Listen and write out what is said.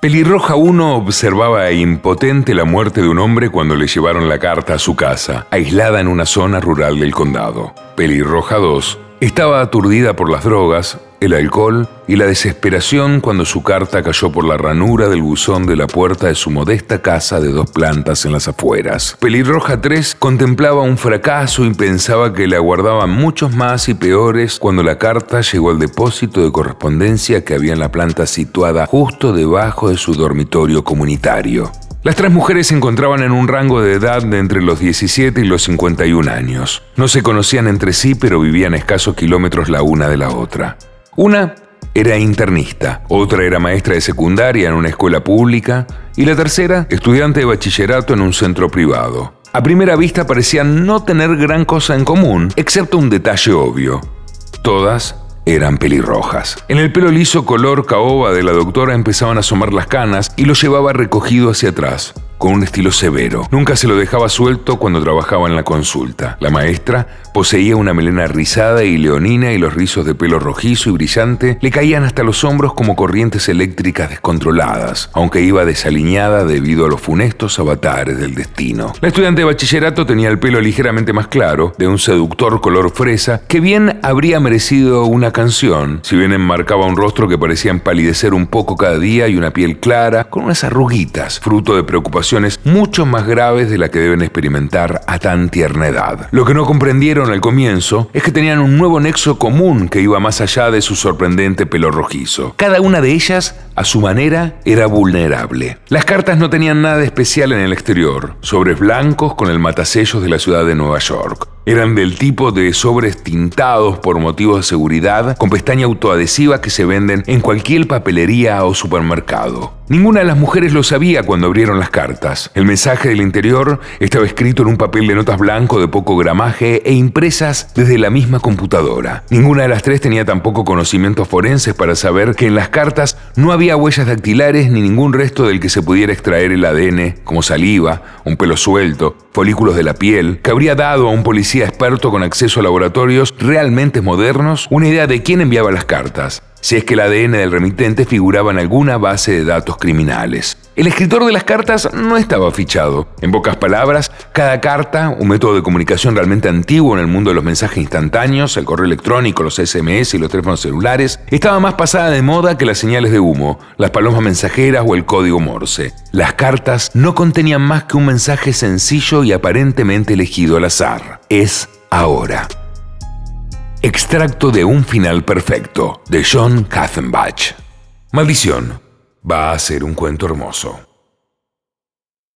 Pelirroja 1 observaba impotente la muerte de un hombre cuando le llevaron la carta a su casa, aislada en una zona rural del condado. Pelirroja 2 estaba aturdida por las drogas, el alcohol y la desesperación cuando su carta cayó por la ranura del buzón de la puerta de su modesta casa de dos plantas en las afueras. Pelirroja 3 contemplaba un fracaso y pensaba que le aguardaban muchos más y peores cuando la carta llegó al depósito de correspondencia que había en la planta situada justo debajo de su dormitorio comunitario. Las tres mujeres se encontraban en un rango de edad de entre los 17 y los 51 años. No se conocían entre sí, pero vivían escasos kilómetros la una de la otra. Una era internista, otra era maestra de secundaria en una escuela pública y la tercera estudiante de bachillerato en un centro privado. A primera vista parecían no tener gran cosa en común, excepto un detalle obvio. Todas eran pelirrojas. En el pelo liso color caoba de la doctora empezaban a asomar las canas y lo llevaba recogido hacia atrás con un estilo severo. Nunca se lo dejaba suelto cuando trabajaba en la consulta. La maestra poseía una melena rizada y leonina y los rizos de pelo rojizo y brillante le caían hasta los hombros como corrientes eléctricas descontroladas, aunque iba desaliñada debido a los funestos avatares del destino. La estudiante de bachillerato tenía el pelo ligeramente más claro, de un seductor color fresa, que bien habría merecido una canción, si bien enmarcaba un rostro que parecía empalidecer un poco cada día y una piel clara, con unas arruguitas, fruto de preocupación mucho más graves de la que deben experimentar a tan tierna edad. Lo que no comprendieron al comienzo es que tenían un nuevo nexo común que iba más allá de su sorprendente pelo rojizo. Cada una de ellas, a su manera, era vulnerable. Las cartas no tenían nada especial en el exterior, sobres blancos con el matasellos de la ciudad de Nueva York. Eran del tipo de sobres tintados por motivos de seguridad con pestaña autoadhesiva que se venden en cualquier papelería o supermercado. Ninguna de las mujeres lo sabía cuando abrieron las cartas. El mensaje del interior estaba escrito en un papel de notas blanco de poco gramaje e impresas desde la misma computadora. Ninguna de las tres tenía tampoco conocimientos forenses para saber que en las cartas no había huellas dactilares ni ningún resto del que se pudiera extraer el ADN, como saliva, un pelo suelto, folículos de la piel, que habría dado a un policía experto con acceso a laboratorios realmente modernos una idea de quién enviaba las cartas si es que el ADN del remitente figuraba en alguna base de datos criminales. El escritor de las cartas no estaba fichado. En pocas palabras, cada carta, un método de comunicación realmente antiguo en el mundo de los mensajes instantáneos, el correo electrónico, los SMS y los teléfonos celulares, estaba más pasada de moda que las señales de humo, las palomas mensajeras o el código Morse. Las cartas no contenían más que un mensaje sencillo y aparentemente elegido al azar. Es ahora. Extracto de Un final perfecto de John Katzenbach. Maldición. Va a ser un cuento hermoso.